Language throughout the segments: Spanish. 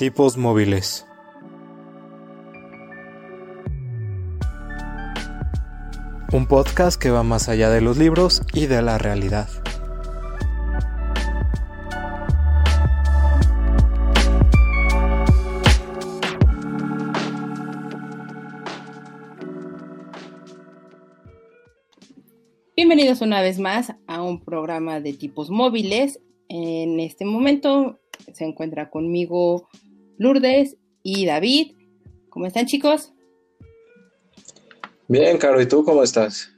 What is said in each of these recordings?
Tipos móviles. Un podcast que va más allá de los libros y de la realidad. Bienvenidos una vez más a un programa de tipos móviles. En este momento se encuentra conmigo Lourdes y David. ¿Cómo están chicos? Bien, Caro, ¿y tú cómo estás?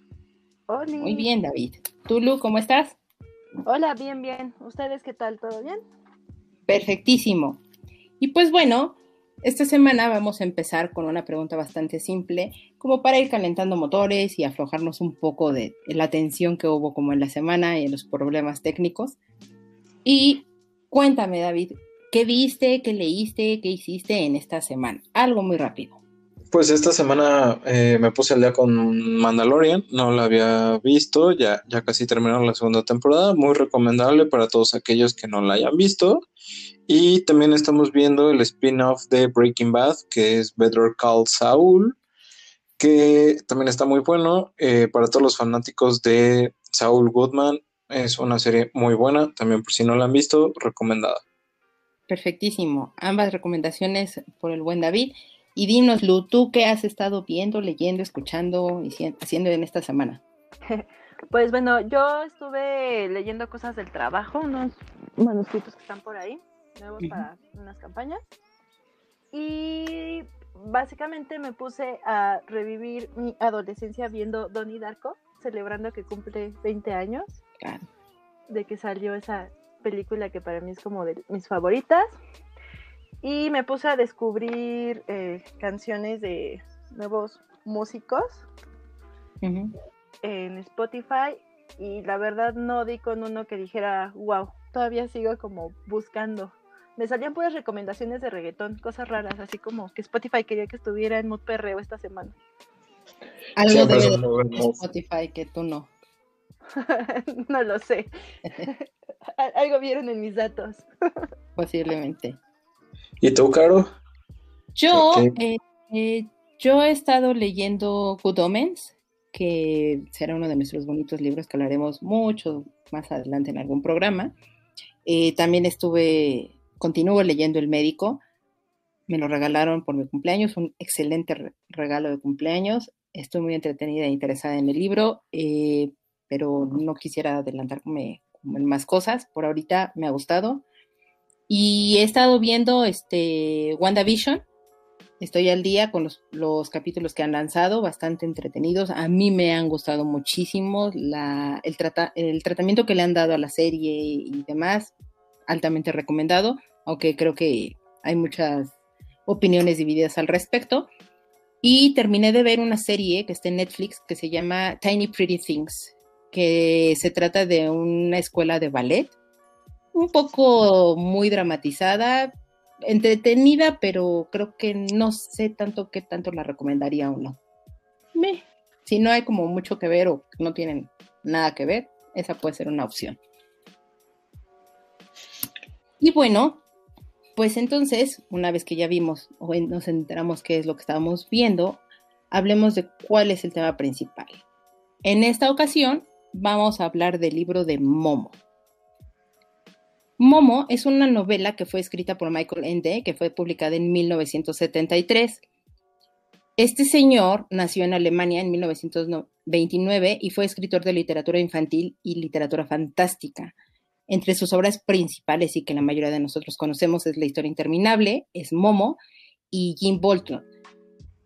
Hola. Muy bien, David. ¿Tú, Lu, cómo estás? Hola, bien, bien. ¿Ustedes qué tal? ¿Todo bien? Perfectísimo. Y pues bueno, esta semana vamos a empezar con una pregunta bastante simple, como para ir calentando motores y aflojarnos un poco de la tensión que hubo como en la semana y en los problemas técnicos. Y cuéntame, David, ¿qué viste, qué leíste, qué hiciste en esta semana? Algo muy rápido. Pues esta semana eh, me puse al día con Mandalorian, no la había visto, ya, ya casi terminó la segunda temporada, muy recomendable para todos aquellos que no la hayan visto. Y también estamos viendo el spin-off de Breaking Bad, que es Better Call Saul, que también está muy bueno eh, para todos los fanáticos de Saul Goodman. Es una serie muy buena, también por si no la han visto, recomendada. Perfectísimo. Ambas recomendaciones por el buen David. Y dinos, Lu, ¿tú qué has estado viendo, leyendo, escuchando y haciendo en esta semana? Pues bueno, yo estuve leyendo cosas del trabajo, unos manuscritos que están por ahí, nuevos para unas campañas. Y básicamente me puse a revivir mi adolescencia viendo Donnie Darko, celebrando que cumple 20 años Claro. de que salió esa película que para mí es como de mis favoritas. Y me puse a descubrir eh, canciones de nuevos músicos en Spotify y la verdad no di con uno que dijera, wow, todavía sigo como buscando. Me salían puras recomendaciones de reggaetón, cosas raras, así como que Spotify quería que estuviera en mood perreo esta semana. Algo de. Spotify que tú no. no lo sé. Al- Algo vieron en mis datos. Posiblemente. ¿Y tú, Caro? Yo, eh, eh, yo he estado leyendo Good Omens, que será uno de nuestros bonitos libros que hablaremos mucho más adelante en algún programa. Eh, también estuve, continúo leyendo El Médico. Me lo regalaron por mi cumpleaños, un excelente re- regalo de cumpleaños. Estoy muy entretenida e interesada en el libro, eh, pero no quisiera adelantarme en más cosas. Por ahorita me ha gustado. Y he estado viendo este WandaVision. Estoy al día con los, los capítulos que han lanzado, bastante entretenidos. A mí me han gustado muchísimo la, el, trata- el tratamiento que le han dado a la serie y demás, altamente recomendado, aunque creo que hay muchas opiniones divididas al respecto. Y terminé de ver una serie que está en Netflix que se llama Tiny Pretty Things, que se trata de una escuela de ballet un poco muy dramatizada, entretenida, pero creo que no sé tanto qué tanto la recomendaría o no. Me, si no hay como mucho que ver o no tienen nada que ver, esa puede ser una opción. Y bueno, pues entonces, una vez que ya vimos o nos enteramos qué es lo que estábamos viendo, hablemos de cuál es el tema principal. En esta ocasión vamos a hablar del libro de Momo. Momo es una novela que fue escrita por Michael Ende, que fue publicada en 1973. Este señor nació en Alemania en 1929 y fue escritor de literatura infantil y literatura fantástica. Entre sus obras principales y que la mayoría de nosotros conocemos es La historia interminable, es Momo y Jim Bolton.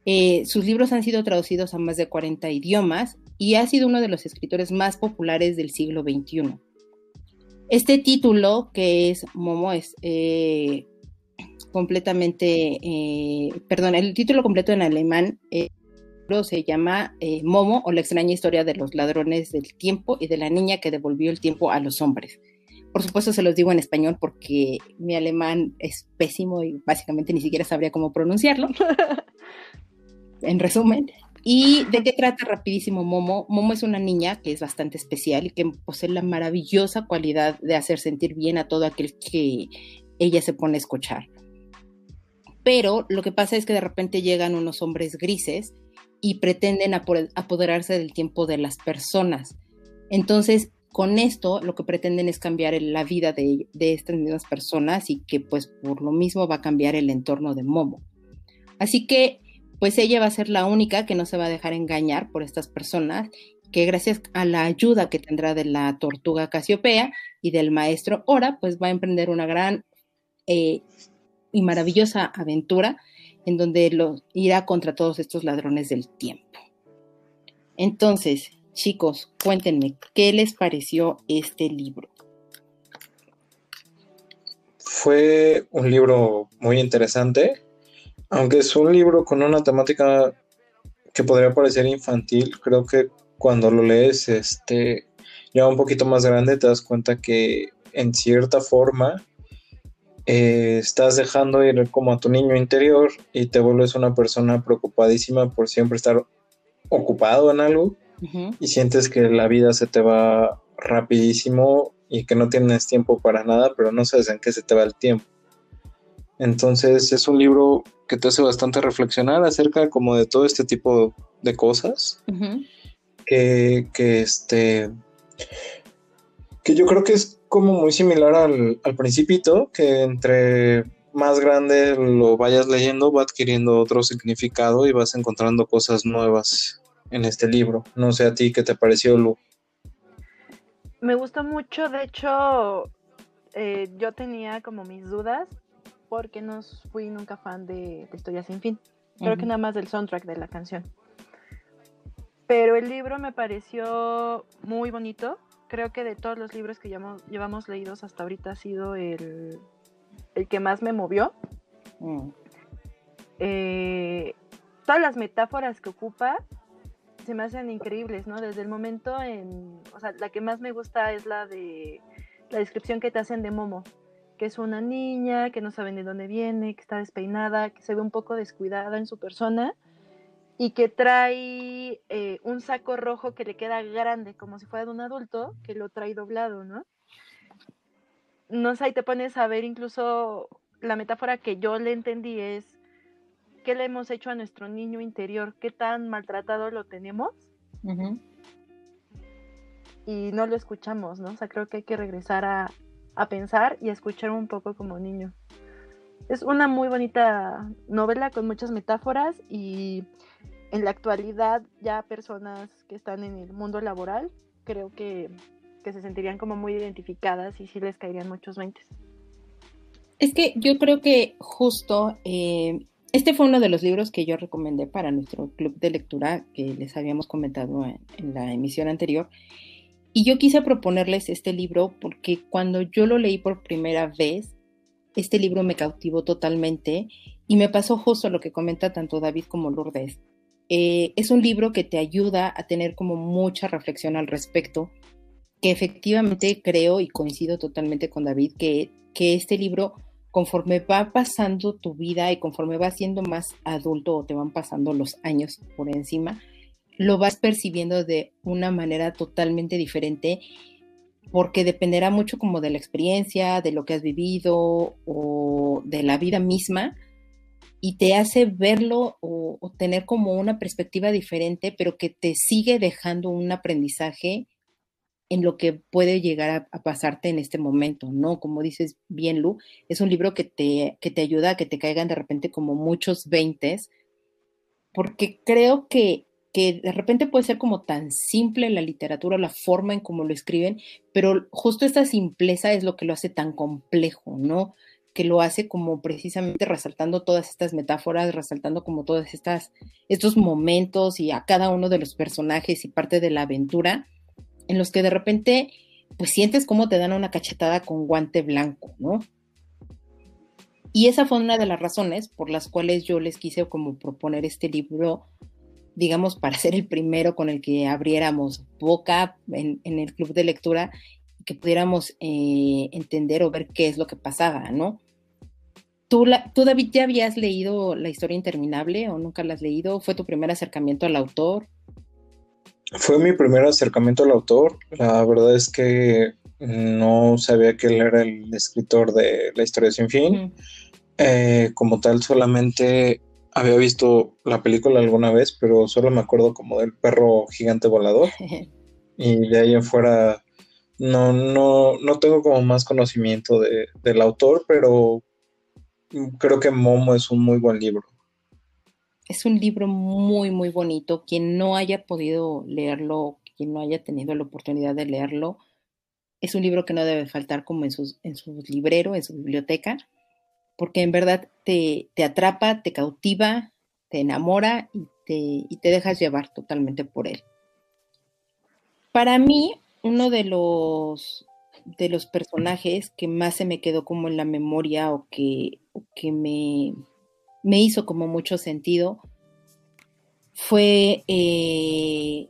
Eh, sus libros han sido traducidos a más de 40 idiomas y ha sido uno de los escritores más populares del siglo XXI. Este título, que es Momo, es eh, completamente, eh, perdón, el título completo en alemán eh, se llama eh, Momo o la extraña historia de los ladrones del tiempo y de la niña que devolvió el tiempo a los hombres. Por supuesto se los digo en español porque mi alemán es pésimo y básicamente ni siquiera sabría cómo pronunciarlo. en resumen. ¿Y de qué trata rapidísimo Momo? Momo es una niña que es bastante especial y que posee la maravillosa cualidad de hacer sentir bien a todo aquel que ella se pone a escuchar. pero lo que pasa es que de repente llegan unos hombres grises y pretenden apoderarse del tiempo de las personas. Entonces, con esto lo que pretenden es cambiar la vida de, de, estas mismas personas y que pues por lo mismo va a cambiar el entorno de Momo. Así que pues ella va a ser la única que no se va a dejar engañar por estas personas, que gracias a la ayuda que tendrá de la tortuga Casiopea y del maestro Ora, pues va a emprender una gran eh, y maravillosa aventura en donde lo, irá contra todos estos ladrones del tiempo. Entonces, chicos, cuéntenme, ¿qué les pareció este libro? Fue un libro muy interesante, aunque es un libro con una temática que podría parecer infantil, creo que cuando lo lees, este, ya un poquito más grande, te das cuenta que en cierta forma eh, estás dejando ir como a tu niño interior y te vuelves una persona preocupadísima por siempre estar ocupado en algo y sientes que la vida se te va rapidísimo y que no tienes tiempo para nada, pero no sabes en qué se te va el tiempo. Entonces es un libro que te hace bastante reflexionar acerca como de todo este tipo de cosas que, que, este que yo creo que es como muy similar al, al principito, que entre más grande lo vayas leyendo va adquiriendo otro significado y vas encontrando cosas nuevas en este libro. No sé a ti qué te pareció, Lu. Me gustó mucho, de hecho, eh, yo tenía como mis dudas porque no fui nunca fan de, Historia sin fin. Creo que nada más del soundtrack de la canción. Pero el libro me pareció muy bonito. Creo que de todos los libros que llevamos, llevamos leídos hasta ahorita ha sido el, el que más me movió. Mm. Eh, todas las metáforas que ocupa se me hacen increíbles, ¿no? Desde el momento en, o sea, la que más me gusta es la de la descripción que te hacen de Momo, que es una niña que no sabe de dónde viene, que está despeinada, que se ve un poco descuidada en su persona y que trae eh, un saco rojo que le queda grande, como si fuera de un adulto, que lo trae doblado, ¿no? No sé, ahí te pones a ver incluso la metáfora que yo le entendí es qué le hemos hecho a nuestro niño interior, qué tan maltratado lo tenemos. Y no lo escuchamos, ¿no? O sea, creo que hay que regresar a, pensar y a escuchar un poco como niño. Es una muy bonita novela con muchas metáforas y en la actualidad ya personas que están en el mundo laboral creo que, se sentirían como muy identificadas y sí les caerían muchos veintes. Es que yo creo que justo eh, este fue uno de los libros que yo recomendé para nuestro club de lectura que les habíamos comentado en, la emisión anterior. Y yo quise proponerles este libro porque cuando yo lo leí por primera vez, este libro me cautivó totalmente y me pasó justo lo que comenta tanto David como Lourdes. Eh, es un libro que te ayuda a tener como mucha reflexión al respecto, que efectivamente creo y coincido totalmente con David que, que este libro conforme va pasando tu vida y conforme vas siendo más adulto o te van pasando los años por encima, lo vas percibiendo de una manera totalmente diferente porque dependerá mucho como de la experiencia, de lo que has vivido o de la vida misma y te hace verlo o, tener como una perspectiva diferente, pero que te sigue dejando un aprendizaje en lo que puede llegar a, pasarte en este momento, ¿no? Como dices bien, Lu, es un libro que te, que te ayuda a que te caigan de repente como muchos veintes, porque creo que, que de repente puede ser como tan simple la literatura, la forma en cómo lo escriben, pero justo esta simpleza es lo que lo hace tan complejo, ¿no? que lo hace como precisamente resaltando todas estas metáforas, resaltando como todas estas estos momentos y a cada uno de los personajes y parte de la aventura en los que de repente pues sientes cómo te dan una cachetada con guante blanco, ¿no? Y esa fue una de las razones por las cuales yo les quise como proponer este libro, digamos, para ser el primero con el que abriéramos boca en, el club de lectura, que pudiéramos eh, entender o ver qué es lo que pasaba, ¿no? ¿Tú, ¿Tú, David, ya habías leído La historia interminable o nunca la has leído? ¿Fue tu primer acercamiento al autor? Fue mi primer acercamiento al autor. La verdad es que no sabía que él era el escritor de La historia sin fin. Eh, como tal, solamente había visto la película alguna vez, pero solo me acuerdo como del perro gigante volador. y de ahí en fuera no, no, no tengo como más conocimiento de, del autor, pero creo que Momo es un muy buen libro. Es un libro muy, muy bonito. Quien no haya podido leerlo, quien no haya tenido la oportunidad de leerlo, es un libro que no debe faltar como en, sus, en su librero, en su biblioteca, porque en verdad te, te atrapa, te cautiva, te enamora y te, y te dejas llevar totalmente por él. Para mí, uno de los, de los personajes que más se me quedó como en la memoria o que, que me, me, hizo como mucho sentido fue, eh,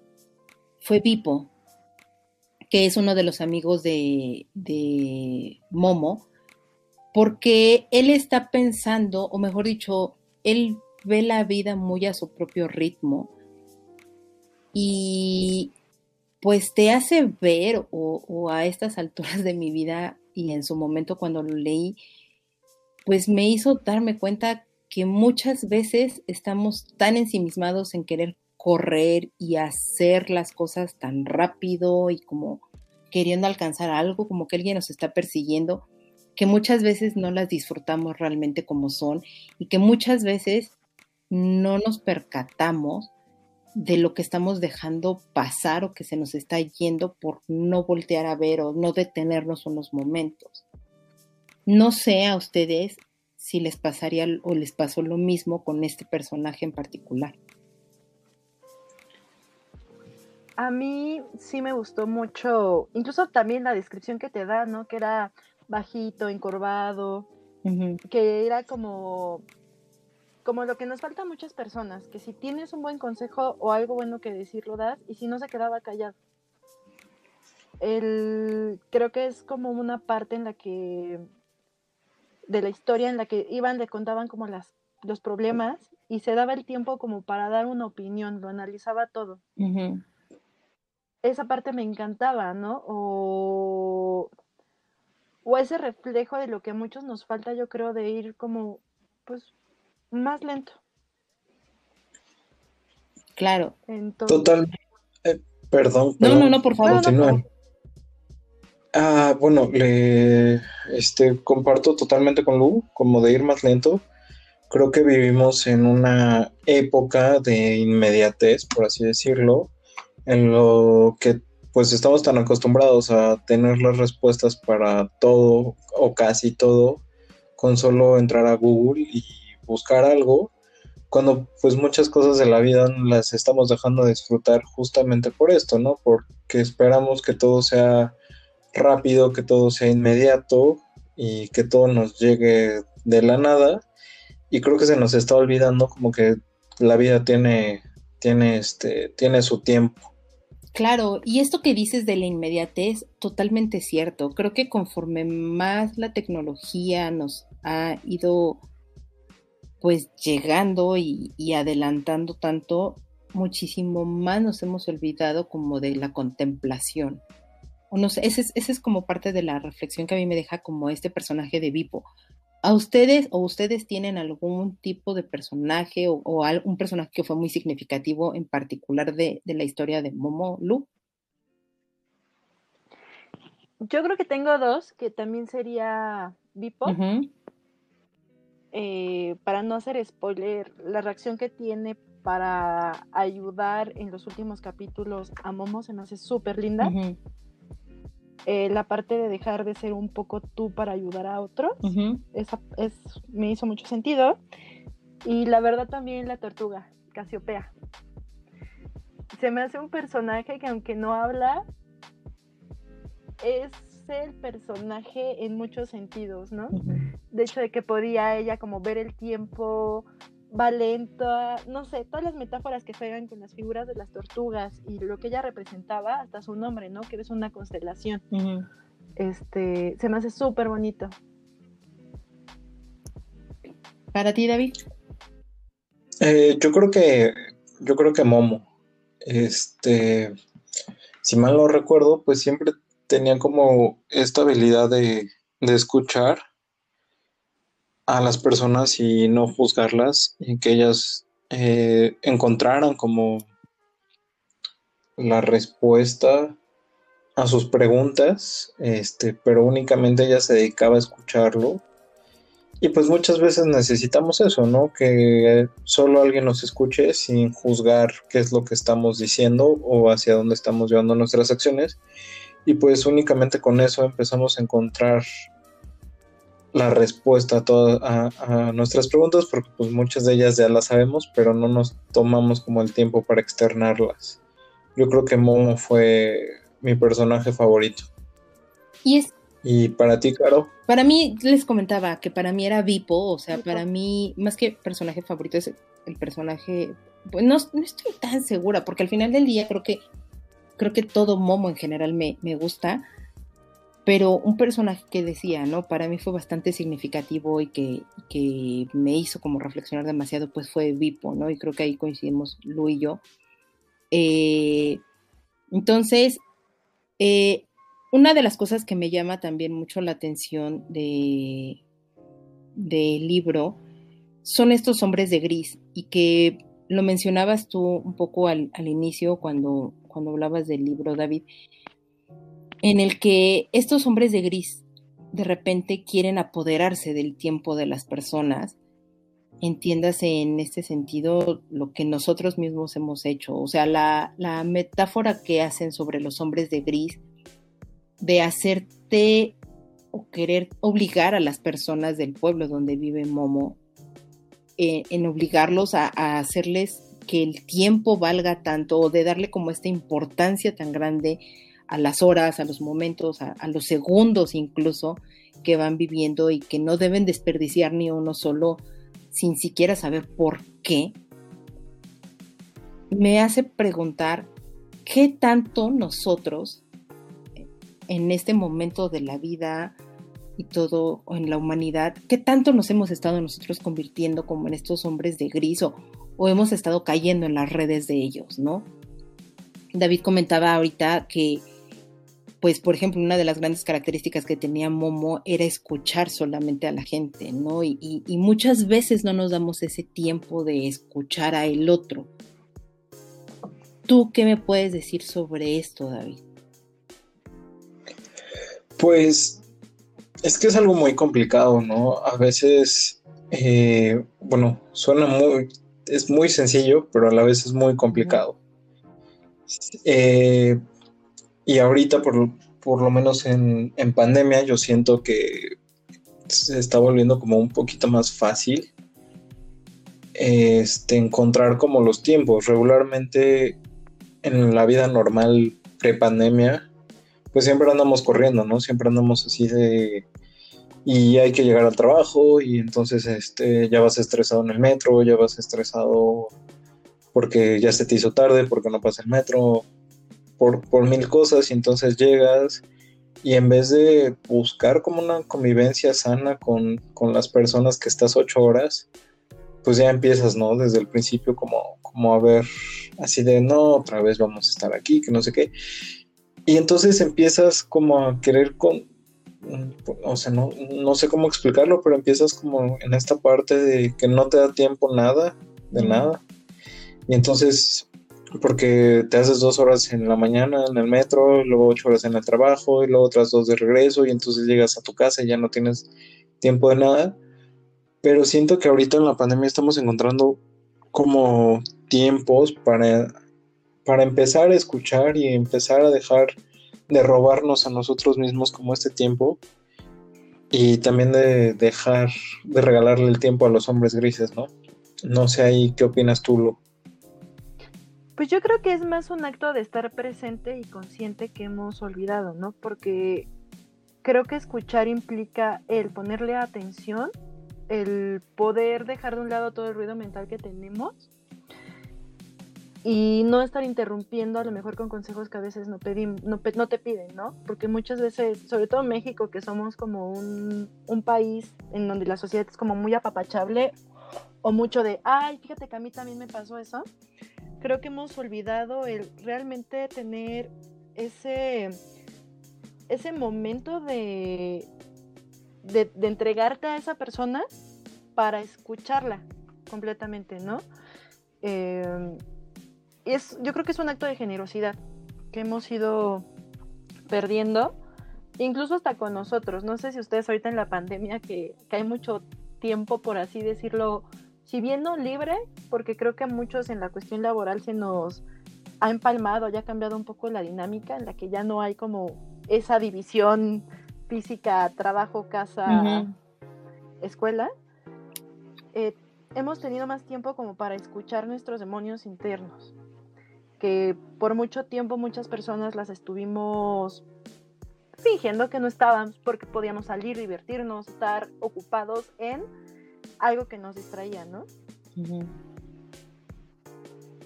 fue Pipo, que es uno de los amigos de, de Momo, porque él está pensando, o mejor dicho, él ve la vida muy a su propio ritmo y pues te hace ver o, a estas alturas de mi vida y en su momento cuando lo leí, pues me hizo darme cuenta que muchas veces estamos tan ensimismados en querer correr y hacer las cosas tan rápido y como queriendo alcanzar algo, como que alguien nos está persiguiendo, que muchas veces no las disfrutamos realmente como son y que muchas veces no nos percatamos de lo que estamos dejando pasar o que se nos está yendo por no voltear a ver o no detenernos unos momentos. No sé a ustedes si les pasaría o les pasó lo mismo con este personaje en particular. A mí sí me gustó mucho, incluso también la descripción que te da, ¿no? Que era bajito, encorvado, que era como como lo que nos falta a muchas personas, que si tienes un buen consejo o algo bueno que decir, lo das, y si no se quedaba callado. El, creo que es como una parte en la que, de la historia en la que iban, le contaban como las, los problemas y se daba el tiempo como para dar una opinión, lo analizaba todo. Esa parte me encantaba, ¿no? O, o ese reflejo de lo que a muchos nos falta, yo creo, de ir como, pues, más lento. Claro. Total. Eh, perdón, No, no, no, por favor. Ah, bueno, le este, comparto totalmente con Lu, como de ir más lento. Creo que vivimos en una época de inmediatez, por así decirlo, en lo que pues estamos tan acostumbrados a tener las respuestas para todo o casi todo con solo entrar a Google y buscar algo, cuando pues muchas cosas de la vida las estamos dejando de disfrutar justamente por esto, ¿no? Porque esperamos que todo sea rápido, que todo sea inmediato y que todo nos llegue de la nada. Y creo que se nos está olvidando como que la vida tiene, tiene, este, tiene su tiempo. Claro, y esto que dices de la inmediatez, totalmente cierto. Creo que conforme más la tecnología nos ha ido pues llegando y, adelantando tanto, muchísimo más nos hemos olvidado como de la contemplación. O no sé, esa es, es como parte de la reflexión que a mí me deja como este personaje de Vipo. ¿A ustedes o ustedes tienen algún tipo de personaje o, o un personaje que fue muy significativo en particular de, la historia de Momo Lu? Yo creo que tengo dos, que también sería Vipo. Eh, para no hacer spoiler, la reacción que tiene para ayudar en los últimos capítulos a Momo se me hace súper linda. Eh, la parte de dejar de ser un poco tú para ayudar a otros, esa es, me hizo mucho sentido. Y la verdad también la tortuga, Casiopea. Se me hace un personaje que aunque no habla, es el personaje en muchos sentidos, ¿no? De hecho, de que podía ella como ver el tiempo, va lenta, no sé, todas las metáforas que juegan con las figuras de las tortugas y lo que ella representaba, hasta su nombre, ¿no? Que es una constelación. Este, se me hace súper bonito. ¿Para ti, David? Eh, yo creo que, yo creo que Momo. Este, si mal no recuerdo, pues siempre tenía como esta habilidad de, escuchar a las personas y no juzgarlas y que ellas eh, encontraran como la respuesta a sus preguntas, este, pero únicamente ella se dedicaba a escucharlo. Y pues muchas veces necesitamos eso, ¿no? Que solo alguien nos escuche sin juzgar qué es lo que estamos diciendo o hacia dónde estamos llevando nuestras acciones. Y pues únicamente con eso empezamos a encontrar la respuesta a, todas, a, nuestras preguntas, porque pues muchas de ellas ya las sabemos, pero no nos tomamos como el tiempo para externarlas. Yo creo que Momo fue mi personaje favorito. Y es ¿Y para ti, Caro? Para mí, les comentaba que para mí era Vipo, o sea, para mí, más que personaje favorito, es el personaje. Pues no, no, estoy tan segura, porque al final del día creo que creo que todo Momo en general me, me gusta pero un personaje que decía, ¿no? Para mí fue bastante significativo y que, que, me hizo como reflexionar demasiado, pues fue Vipo, ¿no? Y creo que ahí coincidimos Lu y yo. Eh, entonces, eh, una de las cosas que me llama también mucho la atención de del libro son estos hombres de gris y que lo mencionabas tú un poco al, al inicio cuando, cuando hablabas del libro, David, en el que estos hombres de gris de repente quieren apoderarse del tiempo de las personas, entiéndase en este sentido lo que nosotros mismos hemos hecho, o sea, la, la metáfora que hacen sobre los hombres de gris, de hacerte o querer obligar a las personas del pueblo donde vive Momo, eh, en obligarlos a, a hacerles que el tiempo valga tanto o de darle como esta importancia tan grande a las horas, a los momentos, a, los segundos incluso que van viviendo y que no deben desperdiciar ni uno solo sin siquiera saber por qué, me hace preguntar qué tanto nosotros en este momento de la vida y todo en la humanidad, qué tanto nos hemos estado nosotros convirtiendo como en estos hombres de gris o, o hemos estado cayendo en las redes de ellos, ¿no? David comentaba ahorita que pues por ejemplo, una de las grandes características que tenía Momo era escuchar solamente a la gente, ¿no? Y, muchas veces no nos damos ese tiempo de escuchar a el otro. ¿Tú qué me puedes decir sobre esto, David? Pues es que es algo muy complicado, ¿no? A veces, eh, bueno, suena muy, es muy sencillo, pero a la vez es muy complicado. Eh, y ahorita, por, por lo menos en, pandemia, yo siento que se está volviendo como un poquito más fácil este, encontrar como los tiempos. Regularmente en la vida normal pre-pandemia, pues siempre andamos corriendo, ¿no? Siempre andamos así de... Y hay que llegar al trabajo y entonces este, ya vas estresado en el metro, ya vas estresado porque ya se te hizo tarde, porque no pasa el metro, por, mil cosas y entonces llegas y en vez de buscar como una convivencia sana con, las personas que estás ocho horas, pues ya empiezas, ¿no? Desde el principio como, como a ver así de, no, otra vez vamos a estar aquí, que no sé qué. Y entonces empiezas como a querer con, o sea, no, no sé cómo explicarlo, pero empiezas como en esta parte de que no te da tiempo nada, de nada. Y entonces porque te haces dos horas en la mañana en el metro, luego ocho horas en el trabajo y luego otras dos de regreso y entonces llegas a tu casa y ya no tienes tiempo de nada. Pero siento que ahorita en la pandemia estamos encontrando como tiempos para, para empezar a escuchar y empezar a dejar de robarnos a nosotros mismos como este tiempo y también de dejar de regalarle el tiempo a los hombres grises, ¿no? No sé ahí qué opinas tú, Lu. Pues yo creo que es más un acto de estar presente y consciente que hemos olvidado, ¿no? Porque creo que escuchar implica el ponerle atención, el poder dejar de un lado todo el ruido mental que tenemos y no estar interrumpiendo a lo mejor con consejos que a veces no, no, te piden, ¿no? Porque muchas veces, sobre todo en México, que somos como un, un país en donde la sociedad es como muy apapachable o mucho de, ay, fíjate que a mí también me pasó eso creo que hemos olvidado el realmente tener ese, ese momento de, de, entregarte a esa persona para escucharla completamente, ¿no? Eh, es, yo creo que es un acto de generosidad que hemos ido perdiendo, incluso hasta con nosotros. No sé si ustedes ahorita en la pandemia, que, que hay mucho tiempo, por así decirlo, si bien no libre, porque creo que a muchos en la cuestión laboral se nos ha empalmado, ya ha cambiado un poco la dinámica en la que ya no hay como esa división física, trabajo, casa, escuela. Eh, hemos tenido más tiempo como para escuchar nuestros demonios internos, que por mucho tiempo muchas personas las estuvimos fingiendo que no estábamos porque podíamos salir, divertirnos, estar ocupados en algo que nos distraía, ¿no?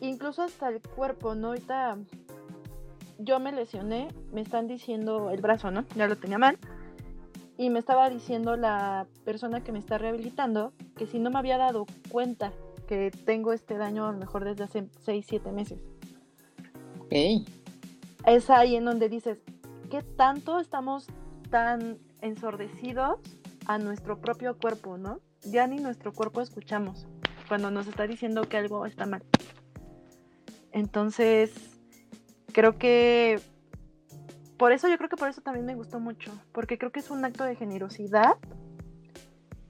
Incluso hasta el cuerpo, ¿no? Ahorita yo me lesioné, me están diciendo el brazo, ¿no? Ya lo tenía mal. Y me estaba diciendo la persona que me está rehabilitando que si no me había dado cuenta que tengo este daño a lo mejor desde hace 6, 7 meses. Ok. Es ahí en donde dices, ¿qué tanto estamos tan ensordecidos a nuestro propio cuerpo, ¿no? Ya ni nuestro cuerpo escuchamos cuando nos está diciendo que algo está mal. Entonces, creo que por eso yo creo que por eso también me gustó mucho, porque creo que es un acto de generosidad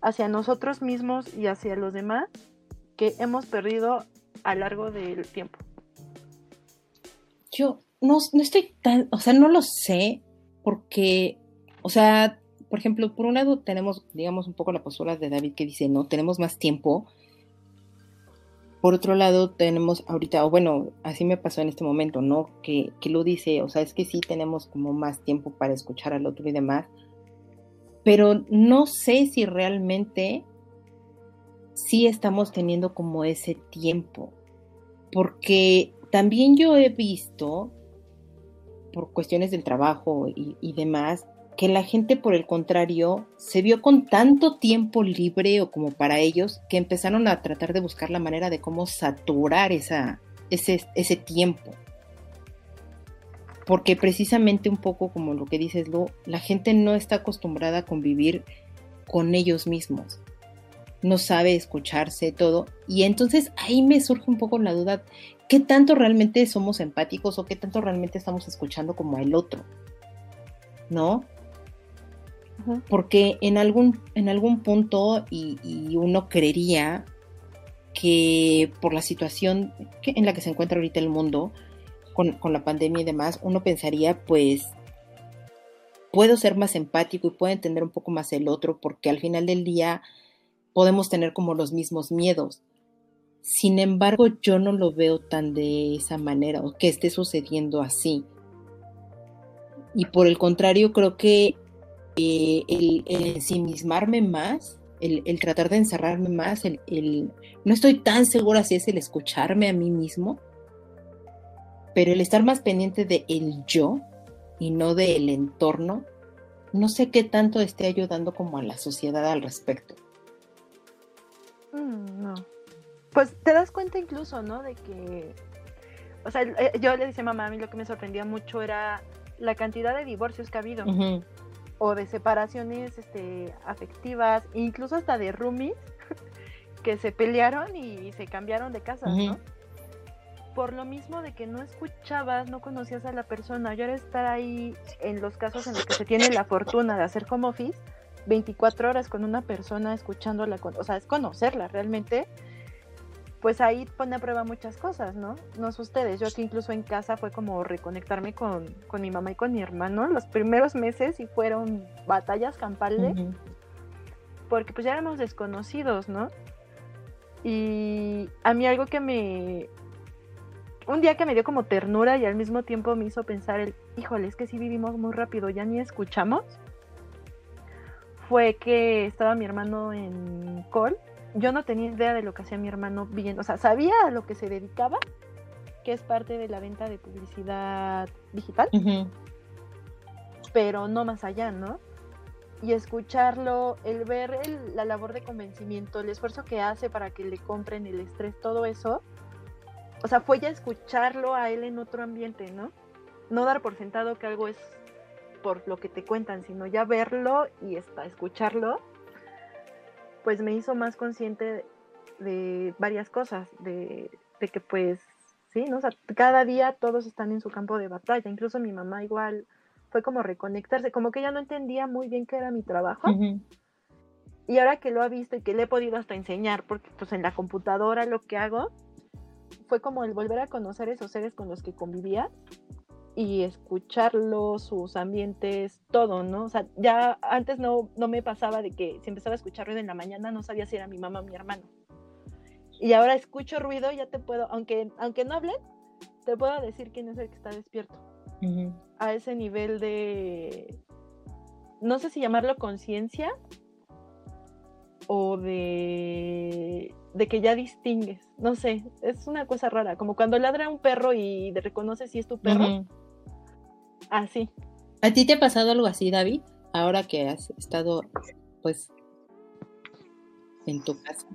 hacia nosotros mismos y hacia los demás que hemos perdido a lo largo del tiempo. Yo no, no estoy tan, o sea, no lo sé, porque, o sea, por ejemplo, por un lado tenemos, digamos, un poco la postura de David que dice, no, tenemos más tiempo. Por otro lado, tenemos ahorita, o bueno, así me pasó en este momento, ¿no? Que, que lo dice, o sea, es que sí tenemos como más tiempo para escuchar al otro y demás, pero no sé si realmente sí estamos teniendo como ese tiempo, porque también yo he visto, por cuestiones del trabajo y, y demás, que la gente, por el contrario, se vio con tanto tiempo libre o como para ellos, que empezaron a tratar de buscar la manera de cómo saturar esa, ese, ese tiempo. Porque precisamente un poco como lo que dices, Lu, la gente no está acostumbrada a convivir con ellos mismos. No sabe escucharse todo. Y entonces ahí me surge un poco la duda, ¿qué tanto realmente somos empáticos o qué tanto realmente estamos escuchando como el otro? ¿No? Porque en algún, en algún punto, y, uno creería que por la situación en la que se encuentra ahorita el mundo, con, con, la pandemia y demás, uno pensaría, pues, puedo ser más empático y puedo entender un poco más el otro, porque al final del día podemos tener como los mismos miedos. Sin embargo, yo no lo veo tan de esa manera o que esté sucediendo así. Y por el contrario, creo que eh, el, ensimismarme más, el, tratar de encerrarme más, el, no estoy tan segura si es el escucharme a mí mismo, pero el estar más pendiente de el yo y no del entorno, no sé qué tanto esté ayudando como a la sociedad al respecto. Mm, no. Pues te das cuenta incluso, ¿no? De que, o sea, eh, yo le decía a mamá, a mí lo que me sorprendía mucho era la cantidad de divorcios que ha habido o de separaciones este, afectivas, incluso hasta de roomies que se pelearon y se cambiaron de casa, ¿no? Por lo mismo de que no escuchabas, no conocías a la persona. Yo era estar ahí en los casos en los que se tiene la fortuna de hacer home office, 24 horas con una persona escuchándola, o sea, es conocerla realmente pues ahí pone a prueba muchas cosas, ¿no? No sé ustedes, yo aquí incluso en casa fue como reconectarme con, mi mamá y con mi hermano los primeros meses y fueron batallas campales, porque pues ya éramos desconocidos, ¿no? Y a mí algo que me... Un día que me dio como ternura y al mismo tiempo me hizo pensar el, híjole, es que sí vivimos muy rápido, ya ni escuchamos, fue que estaba mi hermano en Col yo no tenía idea de lo que hacía mi hermano bien, o sea, sabía a lo que se dedicaba, que es parte de la venta de publicidad digital, pero no más allá, ¿no? Y escucharlo, el ver la labor de convencimiento, el esfuerzo que hace para que le compren el estrés, todo eso, o sea, fue ya escucharlo a él en otro ambiente, ¿no? No dar por sentado que algo es por lo que te cuentan, sino ya verlo y escucharlo pues me hizo más consciente de varias cosas, de, de que pues, sí, ¿no? O sea, cada día todos están en su campo de batalla, incluso mi mamá igual fue como reconectarse, como que ella no entendía muy bien qué era mi trabajo. Y ahora que lo ha visto y que le he podido hasta enseñar, porque pues en la computadora lo que hago fue como el volver a conocer esos seres con los que convivía y escucharlos, sus ambientes, todo, ¿no? O sea, ya antes no, no me pasaba de que si empezaba a escuchar ruido en la mañana no sabía si era mi mamá o mi hermano. Y ahora escucho ruido, ya te puedo, aunque, aunque no hablen, te puedo decir quién es el que está despierto. A ese nivel de, no sé si llamarlo conciencia o de, de que ya distingues, no sé, es una cosa rara, como cuando ladra un perro y reconoces si es tu perro. Así. ¿A ti te ha pasado algo así, David? Ahora que has estado, pues, en tu casa.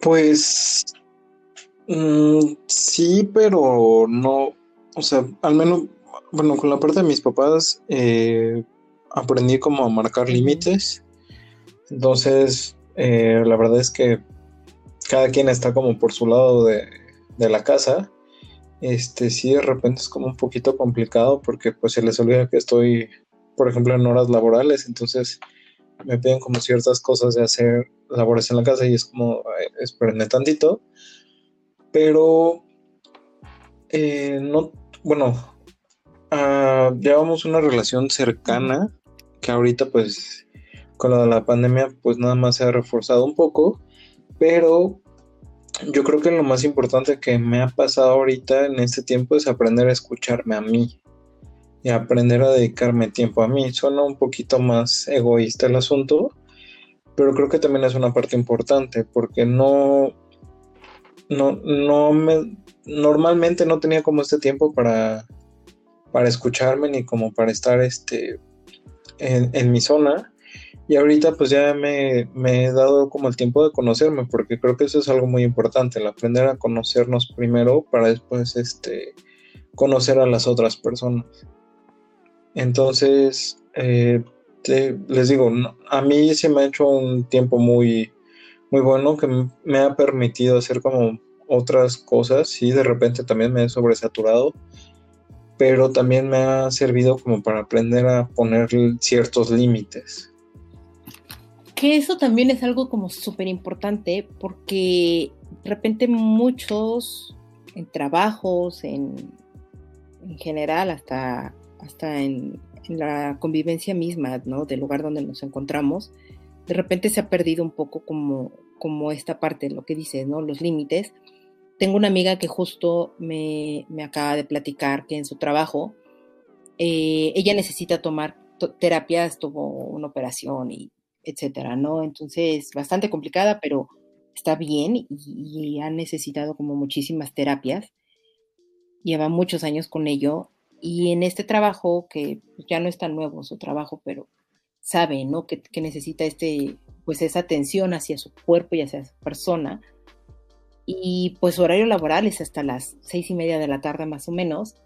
Pues mm, sí, pero no, o sea, al menos, bueno, con la parte de mis papás eh, aprendí como a marcar límites. Entonces, eh, la verdad es que cada quien está como por su lado de, de, la casa. Este, sí, de repente es como un poquito complicado porque pues se les olvida que estoy, por ejemplo, en horas laborales, entonces me piden como ciertas cosas de hacer labores en la casa y es como, espérenme tantito. Pero, eh, no, bueno, uh, llevamos una relación cercana que ahorita pues con lo de la pandemia pues nada más se ha reforzado un poco, pero yo creo que lo más importante que me ha pasado ahorita en este tiempo es aprender a escucharme a mí y aprender a dedicarme tiempo a mí. Suena un poquito más egoísta el asunto, pero creo que también es una parte importante porque no, no, no me, normalmente no tenía como este tiempo para, para escucharme ni como para estar este, en, mi zona. Y ahorita pues ya me, he dado como el tiempo de conocerme, porque creo que eso es algo muy importante, el aprender a conocernos primero para después este, conocer a las otras personas. Entonces, eh, les digo, a mí se me ha hecho un tiempo muy, muy bueno que me ha permitido hacer como otras cosas y de repente también me he sobresaturado, pero también me ha servido como para aprender a poner ciertos límites. Que eso también es algo como súper importante porque de repente muchos en trabajos, en, en general, hasta, hasta en, la convivencia misma, ¿no? Del lugar donde nos encontramos, de repente se ha perdido un poco como, como esta parte, lo que dices, ¿no? Los límites. Tengo una amiga que justo me, acaba de platicar que en su trabajo eh, ella necesita tomar terapias, tuvo una operación y etcétera, ¿no? Entonces, bastante complicada, pero está bien y, ha necesitado como muchísimas terapias. Lleva muchos años con ello y en este trabajo, que ya no es tan nuevo su trabajo, pero sabe, ¿no? Que, necesita este, pues esa atención hacia su cuerpo y hacia su persona. Y pues su horario laboral es hasta las seis y media de la tarde más o menos.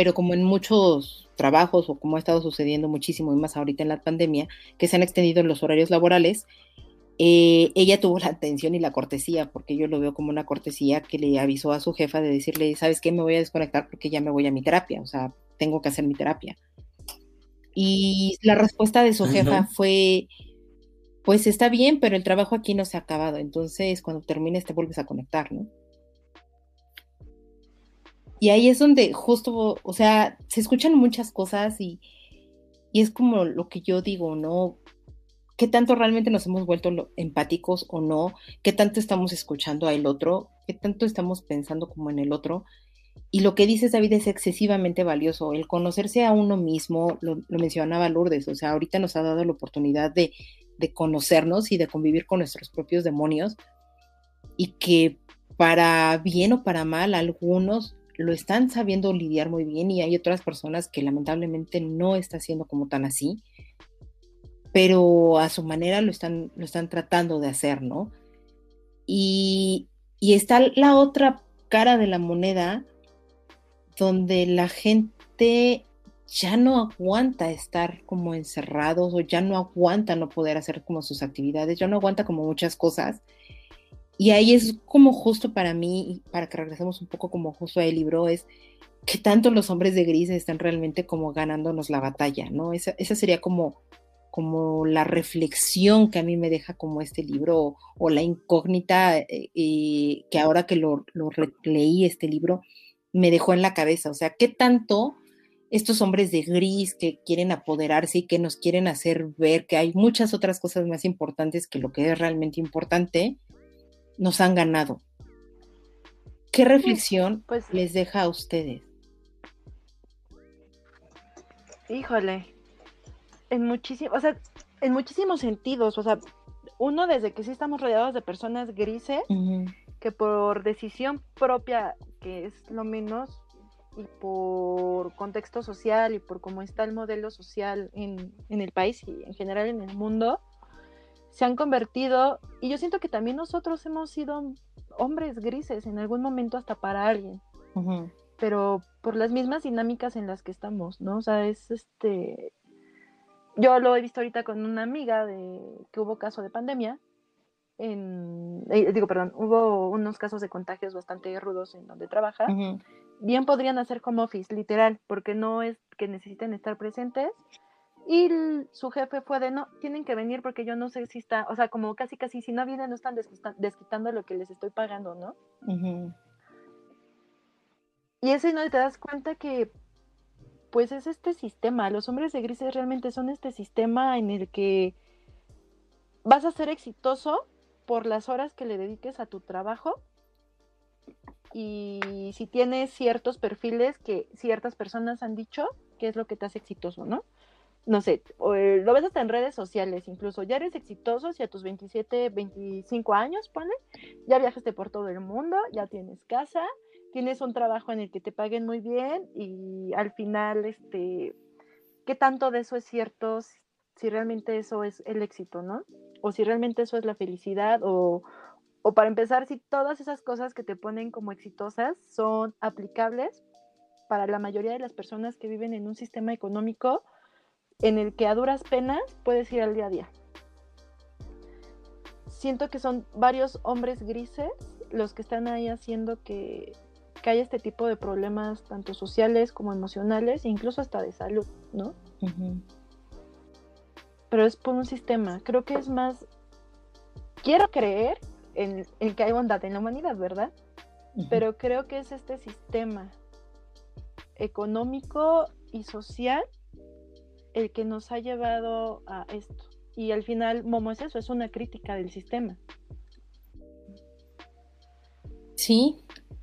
Pero como en muchos trabajos o como ha estado sucediendo muchísimo y más ahorita en la pandemia, que se han extendido los horarios laborales, eh, ella tuvo la atención y la cortesía, porque yo lo veo como una cortesía que le avisó a su jefa de decirle, ¿sabes qué? Me voy a desconectar porque ya me voy a mi terapia, o sea, tengo que hacer mi terapia. Y la respuesta de su jefa fue, pues está bien, pero el trabajo aquí no se ha acabado, entonces cuando termines te vuelves a conectar, ¿no? Y ahí es donde justo, o sea, se escuchan muchas cosas y, y es como lo que yo digo, ¿no? qué tanto realmente nos hemos vuelto empáticos o no, qué tanto estamos escuchando al otro, qué tanto estamos pensando como en el otro. Y lo que dices, David, es excesivamente valioso. El conocerse a uno mismo, lo, mencionaba Lourdes, o sea, ahorita nos ha dado la oportunidad de, de conocernos y de convivir con nuestros propios demonios y que para bien o para mal algunos lo están sabiendo lidiar muy bien y hay otras personas que lamentablemente no está siendo como tan así pero a su manera lo están, lo están tratando de hacer, ¿no? Y, está la otra cara de la moneda donde la gente ya no aguanta estar como encerrados o ya no aguanta no poder hacer como sus actividades, ya no aguanta como muchas cosas. Y ahí es como justo para mí, para que regresemos un poco como justo al libro, es que tanto los hombres de gris están realmente como ganándonos la batalla, ¿no? Esa, esa sería como, como la reflexión que a mí me deja como este libro o, la incógnita eh, que ahora que lo, lo leí este libro me dejó en la cabeza, o sea, ¿qué tanto estos hombres de gris que quieren apoderarse y que nos quieren hacer ver que hay muchas otras cosas más importantes que lo que es realmente importante, nos han ganado. ¿Qué reflexión pues, les deja a ustedes? Híjole, en muchísimos, o sea, en muchísimos sentidos, o sea, uno desde que sí estamos rodeados de personas grises, que por decisión propia, que es lo menos, y por contexto social y por cómo está el modelo social en, el país y en general en el mundo, se han convertido, y yo siento que también nosotros hemos sido hombres grises en algún momento hasta para alguien, pero por las mismas dinámicas en las que estamos, ¿no? O sea, es este, yo lo he visto ahorita con una amiga de que hubo caso de pandemia, en, eh, digo, perdón, hubo unos casos de contagios bastante rudos en donde trabaja, bien podrían hacer home office, literal, porque no es que necesiten estar presentes. Y su jefe fue de, no, tienen que venir porque yo no sé si está, o sea, como casi, casi, si no vienen, no están desquitando lo que les estoy pagando, ¿no? Y eso no te das cuenta que, pues es este sistema, los hombres de grises realmente son este sistema en el que vas a ser exitoso por las horas que le dediques a tu trabajo y si tienes ciertos perfiles que ciertas personas han dicho que es lo que te hace exitoso, ¿no? No sé, eh, lo ves hasta en redes sociales, incluso ya eres exitoso si a tus 27, 25 años, pone, ya viajaste por todo el mundo, ya tienes casa, tienes un trabajo en el que te paguen muy bien y al final, este, ¿qué tanto de eso es cierto? Si realmente eso es el éxito, ¿no? O si realmente eso es la felicidad o, o para empezar, si todas esas cosas que te ponen como exitosas son aplicables para la mayoría de las personas que viven en un sistema económico en el que a duras penas puedes ir al día a día. Siento que son varios hombres grises los que están ahí haciendo que, que haya este tipo de problemas, tanto sociales como emocionales, e incluso hasta de salud, ¿no? Pero es por un sistema. Creo que es más. Quiero creer en, que hay bondad en la humanidad, ¿verdad? Pero creo que es este sistema económico y social el que nos ha llevado a esto. Y al final, Momo es eso, es una crítica del sistema. Sí,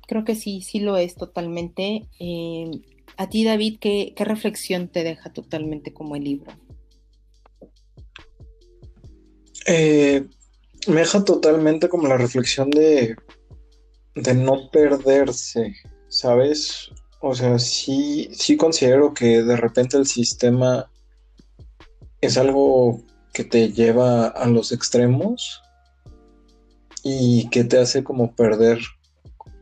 creo que sí, sí lo es totalmente. Eh, a ti, David, ¿qué, ¿qué, reflexión te deja totalmente como el libro? Eh, me deja totalmente como la reflexión de, de no perderse, ¿sabes? O sea, sí, sí considero que de repente el sistema es algo que te lleva a los extremos y que te hace como perder